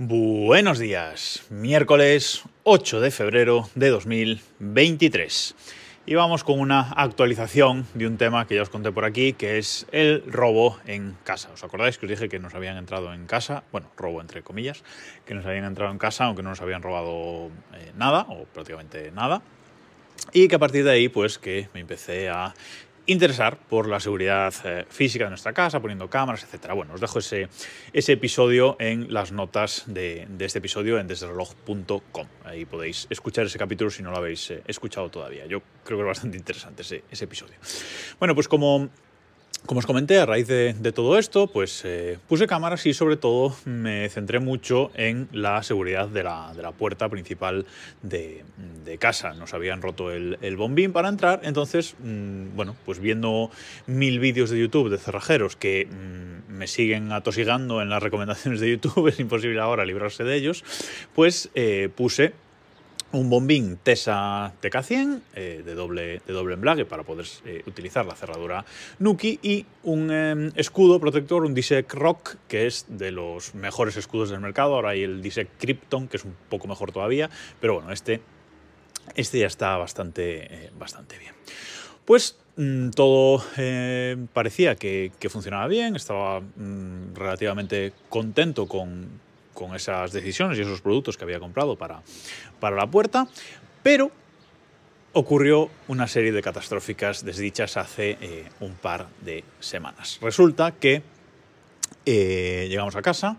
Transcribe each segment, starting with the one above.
Buenos días, miércoles 8 de febrero de 2023. Y vamos con una actualización de un tema que ya os conté por aquí, que es el robo en casa. ¿Os acordáis que os dije que nos habían entrado en casa? Bueno, robo entre comillas, que nos habían entrado en casa aunque no nos habían robado eh, nada, o prácticamente nada. Y que a partir de ahí, pues que me empecé a interesar por la seguridad eh, física de nuestra casa, poniendo cámaras, etc. Bueno, os dejo ese, ese episodio en las notas de, de este episodio en desdereloj.com. Ahí podéis escuchar ese capítulo si no lo habéis eh, escuchado todavía. Yo creo que es bastante interesante ese, ese episodio. Bueno, pues como como os comenté, a raíz de, todo esto, pues eh, puse cámaras y sobre todo me centré mucho en la seguridad de la, puerta principal de, casa. Nos habían roto el, bombín para entrar, entonces, mmm, bueno, pues viendo mil vídeos de YouTube de cerrajeros que mmm, me siguen atosigando en las recomendaciones de YouTube, es imposible ahora librarse de ellos, pues eh, puse un bombín TESA TK100 eh, de, doble, de doble para poder eh, utilizar la cerradura Nuki y un eh, escudo protector, un Disec Rock, que es de los mejores escudos del mercado. Ahora hay el Disec Krypton, que es un poco mejor todavía, pero bueno, este, este ya está bastante, bastante bien. Pues mmm, todo parecía que, funcionaba bien, estaba mmm, relativamente contento con, con esas decisiones y esos productos que había comprado para, para la puerta, pero ocurrió una serie de catastróficas desdichas hace eh, un par de semanas. Resulta que eh, llegamos a casa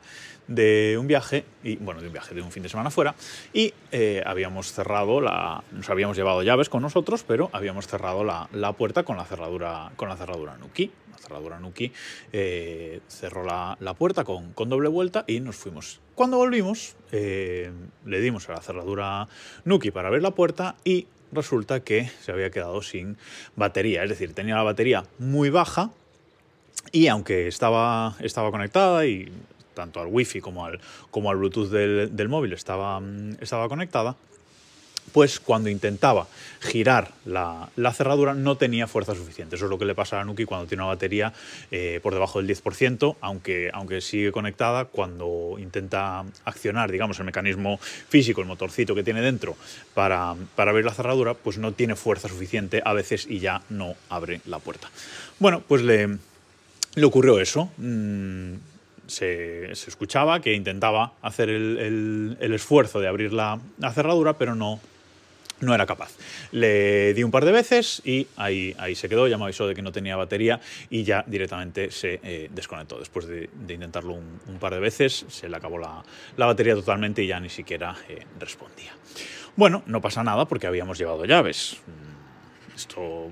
de un viaje, y bueno, de un viaje, de un fin de semana fuera, y eh, habíamos cerrado la. Nos habíamos llevado llaves con nosotros, pero habíamos cerrado la, la puerta con la cerradura, con la cerradura Nuki. Cerradura Nuki eh, cerró la, la puerta con, con, doble vuelta y nos fuimos. Cuando volvimos, eh, le dimos a la cerradura Nuki para abrir la puerta y resulta que se había quedado sin batería, es decir, tenía la batería muy baja. Y aunque estaba, estaba conectada y tanto al wifi como al, como al Bluetooth del, del móvil estaba, estaba conectada, pues cuando intentaba girar la, la, cerradura no tenía fuerza suficiente. Eso es lo que le pasa a la Nuki cuando tiene una batería eh, por debajo del 10%, aunque, aunque sigue conectada, cuando intenta accionar, digamos, el mecanismo físico, el motorcito que tiene dentro para, para abrir la cerradura, pues no tiene fuerza suficiente a veces y ya no abre la puerta. Bueno, pues le, le ocurrió eso. Mm, se, se, escuchaba que intentaba hacer el, el, el esfuerzo de abrir la, la, cerradura, pero no, no era capaz. Le di un par de veces y ahí, ahí se quedó, ya me avisó de que no tenía batería y ya directamente se eh, desconectó. Después de, intentarlo un, par de veces, se le acabó la, la, batería totalmente y ya ni siquiera eh, respondía. Bueno, no pasa nada porque habíamos llevado llaves. Esto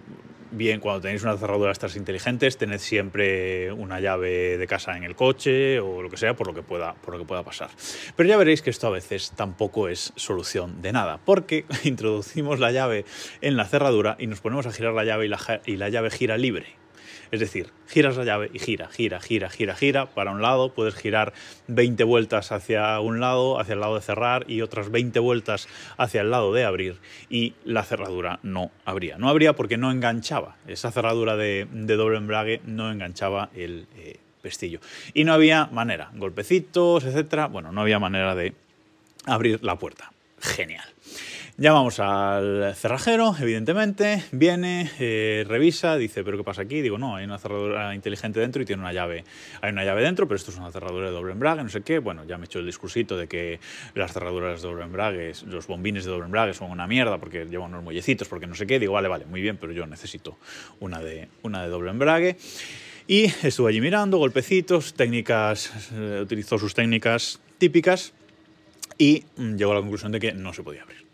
bien, cuando tenéis una cerradura estas inteligentes, tened siempre una llave de casa en el coche o lo que sea, por lo que pueda, por lo que pueda pasar. Pero ya veréis que esto a veces tampoco es solución de nada, porque introducimos la llave en la cerradura y nos ponemos a girar la llave y la, y la llave gira libre. Es decir, giras la llave y gira, gira, gira, gira, gira para un lado, puedes girar 20 vueltas hacia un lado, hacia el lado de cerrar y otras 20 vueltas hacia el lado de abrir y la cerradura no abría. No abría porque no enganchaba, esa cerradura de, doble embrague no enganchaba el eh, pestillo. Y no había manera, golpecitos, etcétera, bueno, no había manera de abrir la puerta. Genial. Llamamos al cerrajero, evidentemente, viene, eh, revisa, dice, ¿pero qué pasa aquí? Digo, no, hay una cerradura inteligente dentro y tiene una llave. Hay una llave dentro, pero esto es una cerradura de doble embrague, no sé qué. Bueno, ya me he hecho el discursito de que las cerraduras de doble embrague, los bombines de doble embrague son una mierda porque llevan unos muellecitos, porque no sé qué. Digo, vale, vale, muy bien, pero yo necesito una de, una de doble embrague. Y estuve allí mirando, golpecitos, técnicas, eh, utilizó sus técnicas típicas y mm, llegó a la conclusión de que no se podía abrir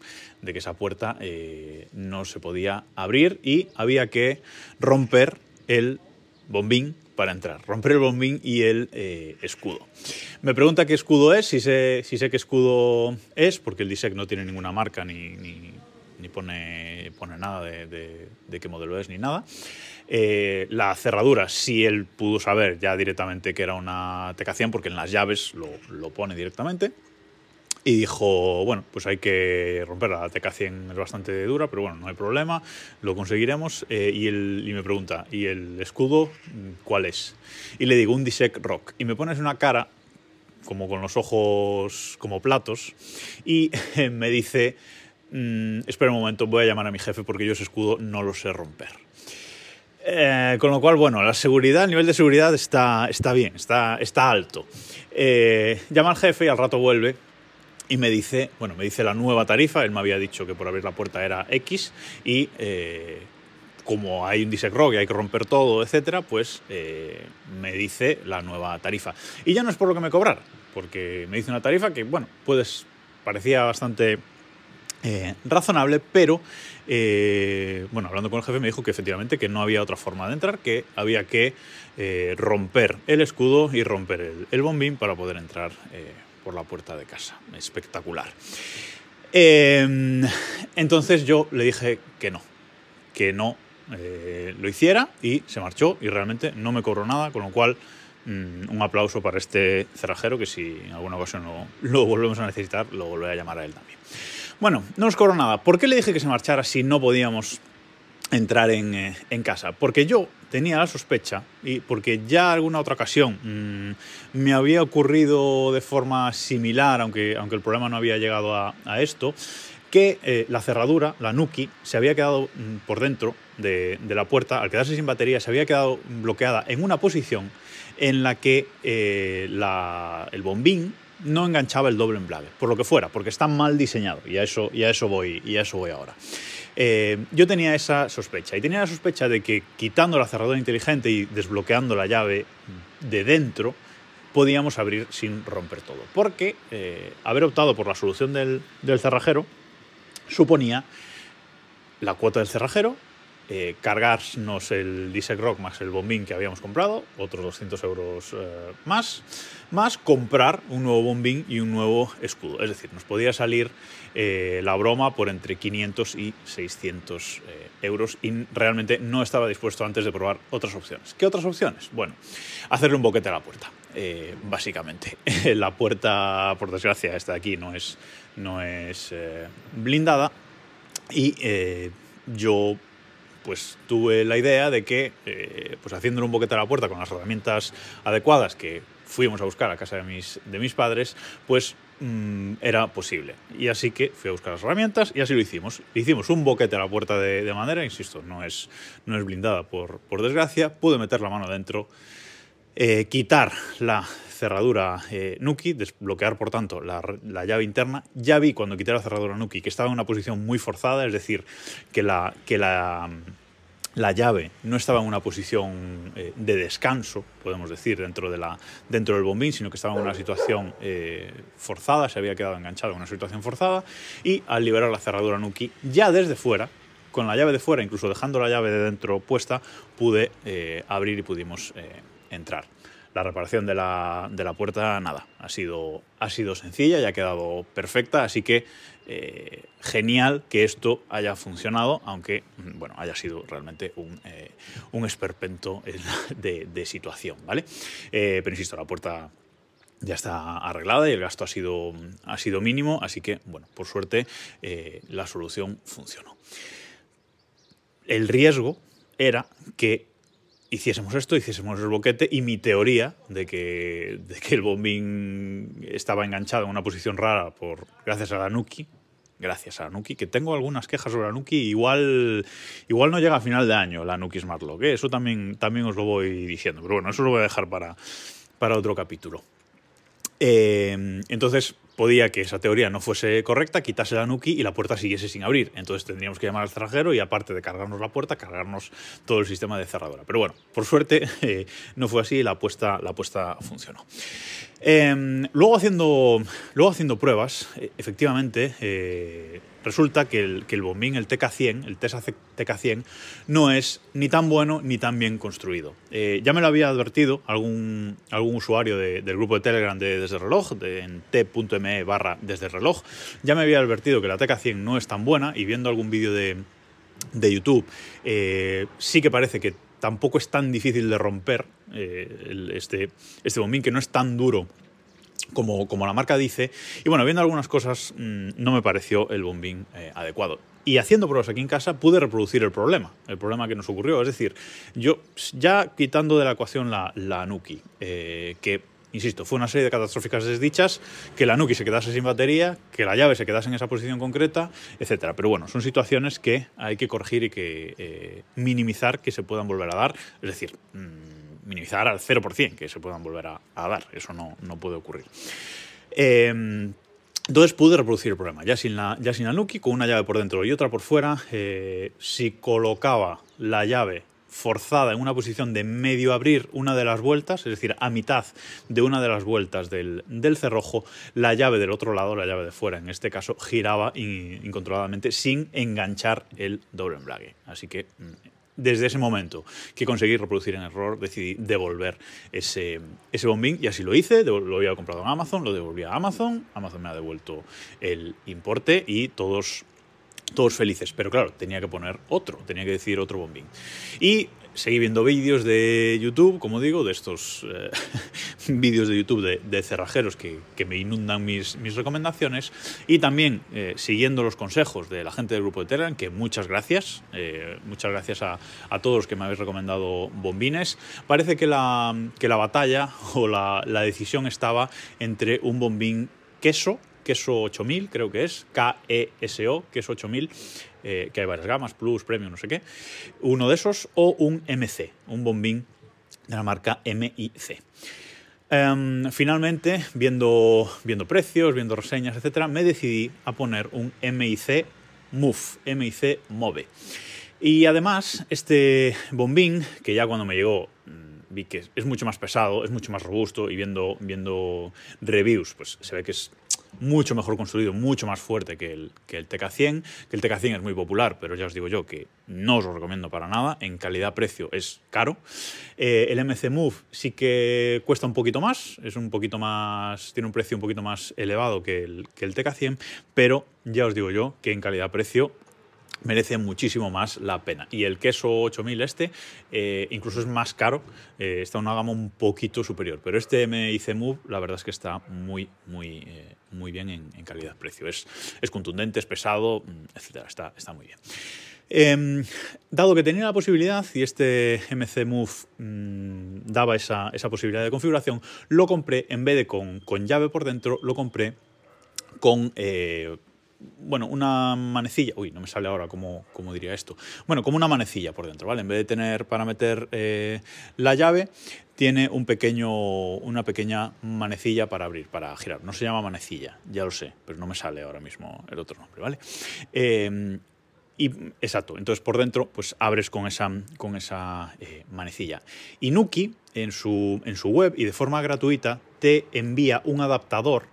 de que esa puerta eh, no se podía abrir y había que romper el bombín para entrar, romper el bombín y el eh, escudo. Me pregunta qué escudo es, si sé, si sé qué escudo es, porque el DISEC no tiene ninguna marca ni, ni, ni pone, pone nada de, de, de, qué modelo es ni nada. Eh, la cerradura, si él pudo saber ya directamente que era una TK100, porque en las llaves lo, lo pone directamente. Y dijo, bueno, pues hay que romperla. La TK100 es bastante dura, pero bueno, no hay problema, lo conseguiremos. Eh, y, él, y me pregunta, ¿y el escudo cuál es? Y le digo, un Disec Rock. Y me pones una cara como con los ojos como platos, y me dice, mm, espera un momento, voy a llamar a mi jefe porque yo ese escudo no lo sé romper. Eh, con lo cual, bueno, la seguridad, el nivel de seguridad está, está bien, está, está alto. Eh, llama al jefe y al rato vuelve y me dice, bueno, me dice la nueva tarifa, él me había dicho que por abrir la puerta era X y eh, como hay un disecrog y hay que romper todo, etcétera, pues me dice la nueva tarifa. Y ya no es por lo que me cobrar, porque me dice una tarifa que, bueno, pues parecía bastante eh, razonable, pero eh, bueno, hablando con el jefe me dijo que efectivamente que no había otra forma de entrar, que había que eh, romper el escudo y romper el, bombín para poder entrar por la puerta de casa. Espectacular. entonces yo le dije que no, que no lo hiciera y se marchó y realmente no me cobró nada, con lo cual mm, un aplauso para este cerrajero que si en alguna ocasión lo volvemos a necesitar, lo volveré a llamar a él también. Bueno, no nos cobró nada. ¿Por qué le dije que se marchara si no podíamos entrar en, eh, casa? Porque yo tenía la sospecha y porque ya alguna otra ocasión mm, me había ocurrido de forma similar, aunque, aunque el problema no había llegado a, esto, que eh, la cerradura, la Nuki, se había quedado mm, por dentro de, la puerta, al quedarse sin batería, se había quedado bloqueada en una posición en la que eh, el bombín no enganchaba el doble embrague, por lo que fuera, porque está mal diseñado, y a eso, y a eso, voy, y a eso voy ahora. Eh, yo tenía esa sospecha, y tenía la sospecha de que quitando la cerradura inteligente y desbloqueando la llave de dentro, podíamos abrir sin romper todo. Porque eh, haber optado por la solución del, del cerrajero suponía la cuota del cerrajero, eh, cargarnos el Disec Rock más el bombín que habíamos comprado, otros 200 euros más, más comprar un nuevo bombín y un nuevo escudo. Es decir, nos podía salir eh, la broma por entre 500 y 600 euros y realmente no estaba dispuesto antes de probar otras opciones. ¿Qué otras opciones? Bueno, hacerle un boquete a la puerta. básicamente. la puerta, por desgracia, esta de aquí no es, no es blindada y yo pues tuve la idea de que, eh, pues haciéndole un boquete a la puerta con las herramientas adecuadas que fuimos a buscar a casa de mis, de mis padres, pues mm, era posible. Y así que fui a buscar las herramientas y así lo hicimos. hicimos un boquete a la puerta de, madera, insisto, no es, no es blindada por, por desgracia. Pude meter la mano dentro, eh, quitar la cerradura eh, Nuki, desbloquear por tanto la, llave interna. Ya vi cuando quité la cerradura Nuki que estaba en una posición muy forzada, es decir, que la, que la, la llave no estaba en una posición eh, de descanso, podemos decir, dentro, de la, dentro del bombín, sino que estaba en una situación eh, forzada, se había quedado enganchado en una situación forzada, y al liberar la cerradura Nuki, ya desde fuera, con la llave de fuera, incluso dejando la llave de dentro puesta, pude abrir y pudimos entrar la reparación de la, puerta, nada, ha sido, ha sido sencilla y ha quedado perfecta, así que eh, genial que esto haya funcionado, aunque mm, bueno, haya sido realmente un, eh, esperpento de, situación, ¿vale? Eh, pero insisto, la puerta ya está arreglada y el gasto ha sido, ha sido mínimo, así que, bueno, por suerte la solución funcionó. El riesgo era que hiciésemos esto, hiciésemos el boquete y mi teoría de que, de que el bombín estaba enganchado en una posición rara por, gracias a la Nuki, gracias a la Nuki, que tengo algunas quejas sobre la Nuki, igual, igual no llega a final de año la Nuki Smart Lock, ¿eh? eso también, también os lo voy diciendo, pero bueno, eso lo voy a dejar para, para otro capítulo. Eh, entonces, podía que esa teoría no fuese correcta, quitase la Nuki y la puerta siguiese sin abrir. Entonces tendríamos que llamar al cerrajero y aparte de cargarnos la puerta, cargarnos todo el sistema de cerradura. Pero bueno, por suerte eh, no fue así y la apuesta, la funcionó. Em, luego, haciendo, luego haciendo pruebas, eh, efectivamente, eh, resulta que el, que el, bombín, el TK100, el TESA TK100, no es ni tan bueno ni tan bien construido. Eh, ya me lo había advertido algún, algún usuario del grupo de Telegram de Desde Reloj, de, en t.me barra Desde Reloj, ya me había advertido que la TK100 no es tan buena y viendo algún vídeo de, de YouTube, sí que parece que tampoco es tan difícil de romper eh, este, este bombín, que no es tan duro como, como, la marca dice. Y bueno, viendo algunas cosas, mm, no me pareció el bombín eh, adecuado. Y haciendo pruebas aquí en casa pude reproducir el problema, el problema que nos ocurrió. Es decir, yo ya quitando de la ecuación la, la Nuki, eh, que insisto, fue una serie de catastróficas desdichas, que la Nuki se quedase sin batería, que la llave se quedase en esa posición concreta, etcétera. Pero bueno, son situaciones que hay que corregir y que eh, minimizar que se puedan volver a dar, es decir, mm, minimizar al 0% que se puedan volver a, dar, eso no, no puede ocurrir. Eh, entonces pude reproducir el problema, ya sin, la, ya sin la Nuki, con una llave por dentro y otra por fuera. Eh, si colocaba la llave forzada en una posición de medio abrir una de las vueltas, es decir, a mitad de una de las vueltas del, cerrojo, la llave del otro lado, la llave de fuera en este caso, giraba incontroladamente sin enganchar el doble embrague. Así que mm, desde ese momento que conseguí reproducir en error, decidí devolver ese, ese bombín y así lo hice. Lo había comprado en Amazon, lo devolví a Amazon. Amazon me ha devuelto el importe y todos, todos felices. Pero claro, tenía que poner otro, tenía que decir otro bombín. Y seguí viendo vídeos de YouTube, como digo, de estos eh, vídeos de YouTube de, cerrajeros que, me inundan mis, recomendaciones y también eh, siguiendo los consejos de la gente del grupo de Telegram, que muchas gracias, eh, muchas gracias a, todos los que me habéis recomendado bombines. Parece que la, que la batalla o la decisión estaba entre un bombín queso, queso 8000 creo que es, K-E-S-O, queso 8000, eh, que hay varias gamas, Plus, Premium, no sé qué, uno de esos, o un MC, un bombín de la marca MIC. Em, finalmente, viendo, viendo precios, viendo reseñas, etcétera, me decidí a poner un MIC Move, MIC Move. Y además, este bombín, que ya cuando me llegó mm, vi que es mucho más pesado, es mucho más robusto y viendo, viendo reviews, pues se ve que es mucho mejor construido, mucho más fuerte que el, que el TK100, que el TK100 es muy popular, pero ya os digo yo que no os lo recomiendo para nada, en calidad-precio es caro. Eh, el MC Move sí que cuesta un poquito más, es un poquito más, tiene un precio un poquito más elevado que el, que el TK100, pero ya os digo yo que en calidad-precio merece muchísimo más la pena. Y el queso 8000 este eh, incluso es más caro, eh, está en una gama un poquito superior, pero este MIC Move la verdad es que está muy, muy, eh, muy bien en, calidad-precio. Es, contundente, es pesado, mm, etc. Está, está muy bien. Em, dado que tenía la posibilidad y este MC Move mm, daba esa, esa, posibilidad de configuración, lo compré en vez de con, con llave por dentro, lo compré con bueno, una manecilla, uy, no me sale ahora cómo, diría esto, bueno, como una manecilla por dentro, ¿vale? En vez de tener para meter eh, la llave, tiene un pequeño, una pequeña manecilla para abrir, para girar. No se llama manecilla, ya lo sé, pero no me sale ahora mismo el otro nombre, ¿vale? Eh, y, exacto, entonces por dentro pues abres con esa, con esa eh, manecilla. Y Nuki en su, en su web y de forma gratuita te envía un adaptador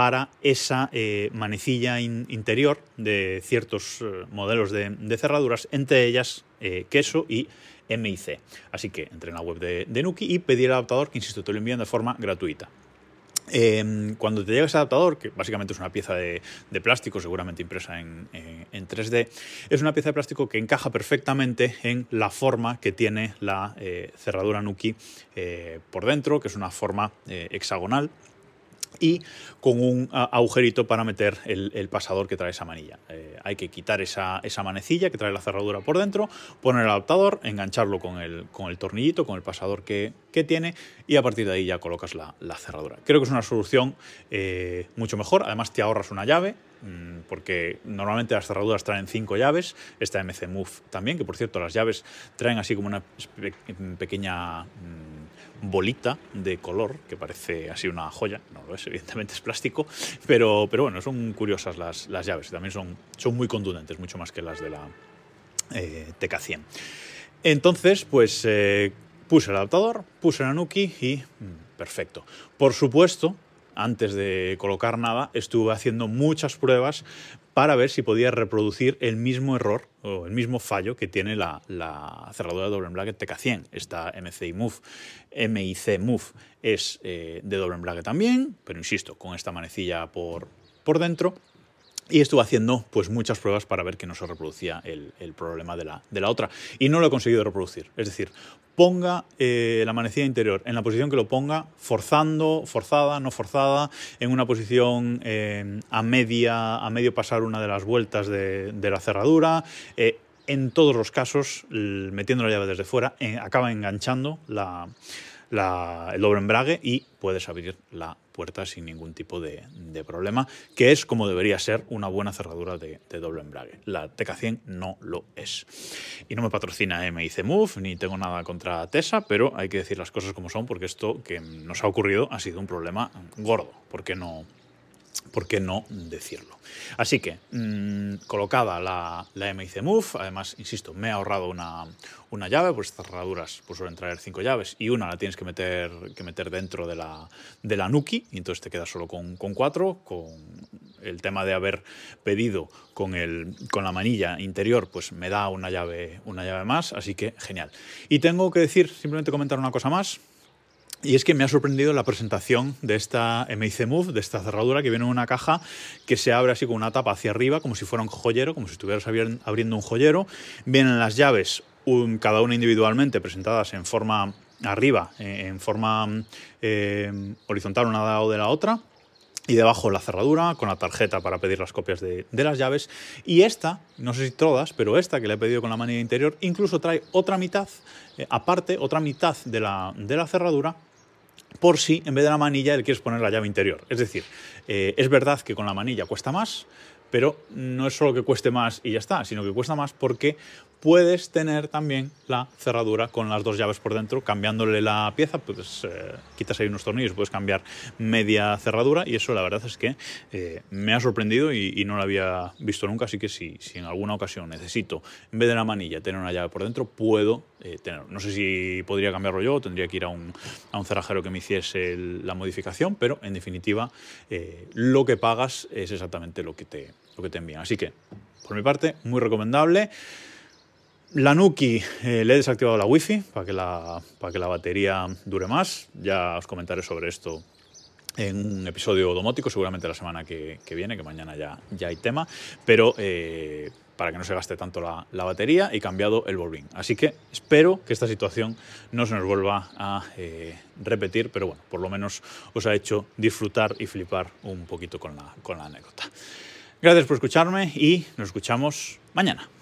para esa eh, manecilla interior de ciertos eh, modelos de, cerraduras, entre ellas queso y MIC. Así que entré en la web de, Nuki y pedí el adaptador que, insisto, te lo envían de forma gratuita. Em, cuando te llega ese adaptador, que básicamente es una pieza de, plástico, seguramente impresa en, 3D, es una pieza de plástico que encaja perfectamente en la forma que tiene la eh, cerradura Nuki eh, por dentro, que es una forma eh, hexagonal y con un agujerito para meter el, pasador que trae esa manilla. Eh, hay que quitar esa, manecilla que trae la cerradura por dentro, poner el adaptador, engancharlo con el, con el tornillito, con el pasador que, tiene y a partir de ahí ya colocas la, cerradura. Creo que es una solución eh, mucho mejor, además te ahorras una llave, mm, porque normalmente las cerraduras traen cinco llaves, esta MC Move también, que por cierto las llaves traen así como una pequeña... Bolita de color, que parece así una joya, no lo es, evidentemente es plástico, pero, pero bueno, son curiosas las, las llaves, también son, son muy contundentes, mucho más que las de la eh, TK100. Entonces, pues eh, puse el adaptador, puse la Nuki y mm, perfecto. Por supuesto, antes de colocar nada, estuve haciendo muchas pruebas para ver si podía reproducir el mismo error o el mismo fallo que tiene la, cerradura de doble embrague TK100. Esta MCI Move, MIC es eh, de doble embrague también, pero insisto, con esta manecilla por, por dentro. Y estuve haciendo pues, muchas pruebas para ver que no se reproducía el, problema de la, de la, otra. Y no lo he conseguido reproducir. Es decir, ponga eh, la manecilla interior en la posición que lo ponga, forzando, forzada, no forzada, en una posición eh, a, media, a medio pasar una de las vueltas de, la cerradura. Eh, en todos los casos, metiendo la llave desde fuera, acaba enganchando la, el doble embrague y puedes abrir la sin ningún tipo de, problema, que es como debería ser una buena cerradura de, doble embrague. La TK100 no lo es. Y no me patrocina MIC Move, ni tengo nada contra Tesa, pero hay que decir las cosas como son, porque esto que nos ha ocurrido ha sido un problema gordo. ¿Por qué no, ¿por qué no decirlo? Así que, mm, colocada la, la, MIC Move, además, insisto, me he ahorrado una, una llave, pues estas cerraduras pues suelen traer cinco llaves y una la tienes que meter, que meter dentro de la, de la Nuki y entonces te quedas solo con, con cuatro, con el tema de haber pedido con, el, con la manilla interior, pues me da una llave, una llave más, así que genial. Y tengo que decir, simplemente comentar una cosa más, y es que me ha sorprendido la presentación de esta MIC Move, de esta cerradura que viene en una caja que se abre así con una tapa hacia arriba, como si fuera un joyero, como si estuvieras abriendo un joyero. Vienen las llaves, cada una individualmente, presentadas en forma arriba, eh, en forma eh, horizontal una lado de la otra. Y debajo la cerradura con la tarjeta para pedir las copias de, las llaves. Y esta, no sé si todas, pero esta que le he pedido con la manilla interior, incluso trae otra mitad, eh, aparte, otra mitad de la, de la cerradura por si en vez de la manilla le quieres poner la llave interior. Es decir, eh, es verdad que con la manilla cuesta más, pero no es solo que cueste más y ya está, sino que cuesta más porque puedes tener también la cerradura con las dos llaves por dentro, cambiándole la pieza, pues eh, quitas ahí unos tornillos, puedes cambiar media cerradura y eso la verdad es que eh, me ha sorprendido y, no lo había visto nunca, así que si, en alguna ocasión necesito, en vez de la manilla, tener una llave por dentro, puedo eh, tener. No sé si podría cambiarlo yo, tendría que ir a un, a un cerrajero que me hiciese la modificación, pero en definitiva lo que pagas es exactamente lo que te, que te envían. Así que, por mi parte, muy recomendable. La Nuki eh, le he desactivado la wifi para que la, para que la batería dure más. Ya os comentaré sobre esto en un episodio domótico, seguramente la semana que, viene, que mañana ya, ya hay tema, pero eh, para que no se gaste tanto la, batería y cambiado el bolín. Así que espero que esta situación no se nos vuelva a eh, repetir, pero bueno, por lo menos os ha hecho disfrutar y flipar un poquito con la, con la anécdota. Gracias por escucharme y nos escuchamos mañana.